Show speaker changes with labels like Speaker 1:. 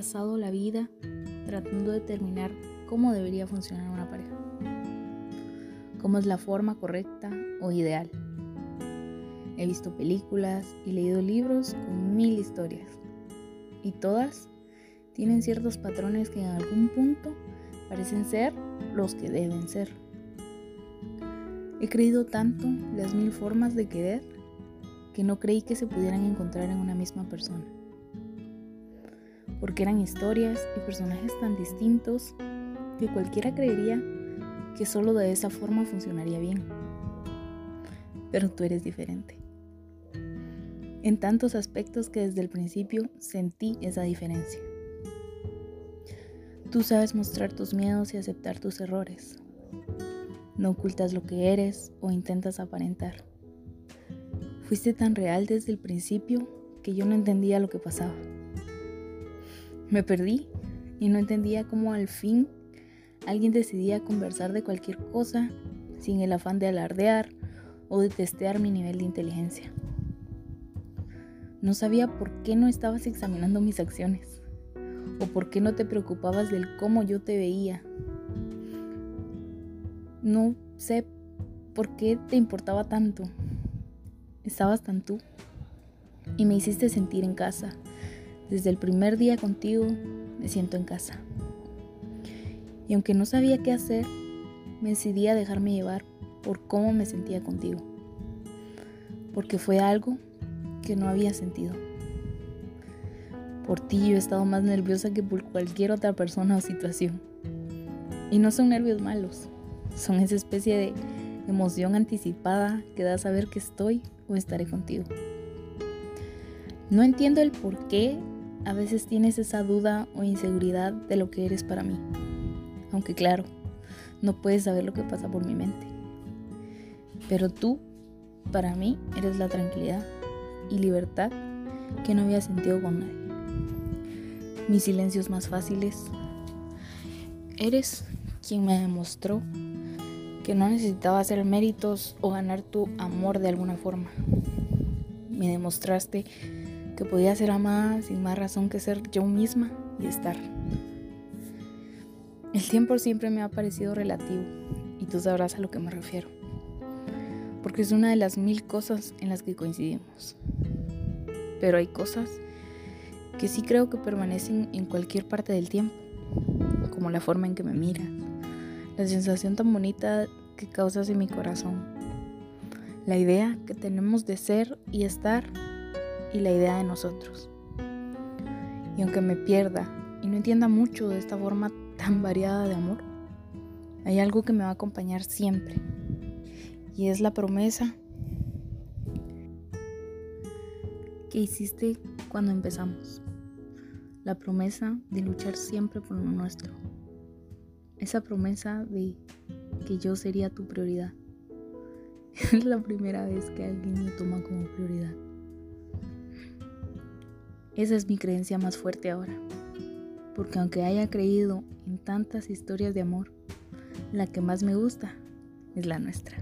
Speaker 1: pasado la vida tratando de determinar cómo debería funcionar una pareja, cómo es la forma correcta o ideal. He visto películas y leído libros con mil historias y todas tienen ciertos patrones que en algún punto parecen ser los que deben ser. He creído tanto las mil formas de querer que no creí que se pudieran encontrar en una misma persona. Porque eran historias y personajes tan distintos que cualquiera creería que solo de esa forma funcionaría bien. Pero tú eres diferente. En tantos aspectos que desde el principio sentí esa diferencia. Tú sabes mostrar tus miedos y aceptar tus errores. No ocultas lo que eres o intentas aparentar. Fuiste tan real desde el principio que yo no entendía lo que pasaba. Me perdí y no entendía cómo al fin alguien decidía conversar de cualquier cosa sin el afán de alardear o de testear mi nivel de inteligencia. No sabía por qué no estabas examinando mis acciones o por qué no te preocupabas del cómo yo te veía. No sé por qué te importaba tanto estabas tan tú y me hiciste sentir en casa. Desde el primer día contigo me siento en casa. Y aunque no sabía qué hacer, me decidí a dejarme llevar por cómo me sentía contigo. Porque fue algo que no había sentido. Por ti yo he estado más nerviosa que por cualquier otra persona o situación. Y no son nervios malos, son esa especie de emoción anticipada que da saber que estoy o estaré contigo. No entiendo el por qué a veces tienes esa duda o inseguridad de lo que eres para mí. Aunque claro, no puedes saber lo que pasa por mi mente. Pero tú, para mí, eres la tranquilidad y libertad que no había sentido con nadie. Mis silencios más fáciles. Eres quien me demostró que no necesitaba hacer méritos o ganar tu amor de alguna forma. Me demostraste que podía ser amada sin más razón que ser yo misma y estar. El tiempo siempre me ha parecido relativo y tú sabrás a lo que me refiero, porque es una de las mil cosas en las que coincidimos. Pero hay cosas que sí creo que permanecen en cualquier parte del tiempo, como la forma en que me miras, la sensación tan bonita que causas en mi corazón, la idea que tenemos de ser y estar y la idea de nosotros. Y aunque me pierda y no entienda mucho de esta forma tan variada de amor, hay algo que me va a acompañar siempre y es la promesa que hiciste cuando empezamos. La promesa de luchar siempre por lo nuestro. Esa promesa de que yo sería tu prioridad. Es la primera vez que alguien me toma como prioridad. Esa es mi creencia más fuerte ahora. Porque aunque haya creído en tantas historias de amor, la que más me gusta es la nuestra.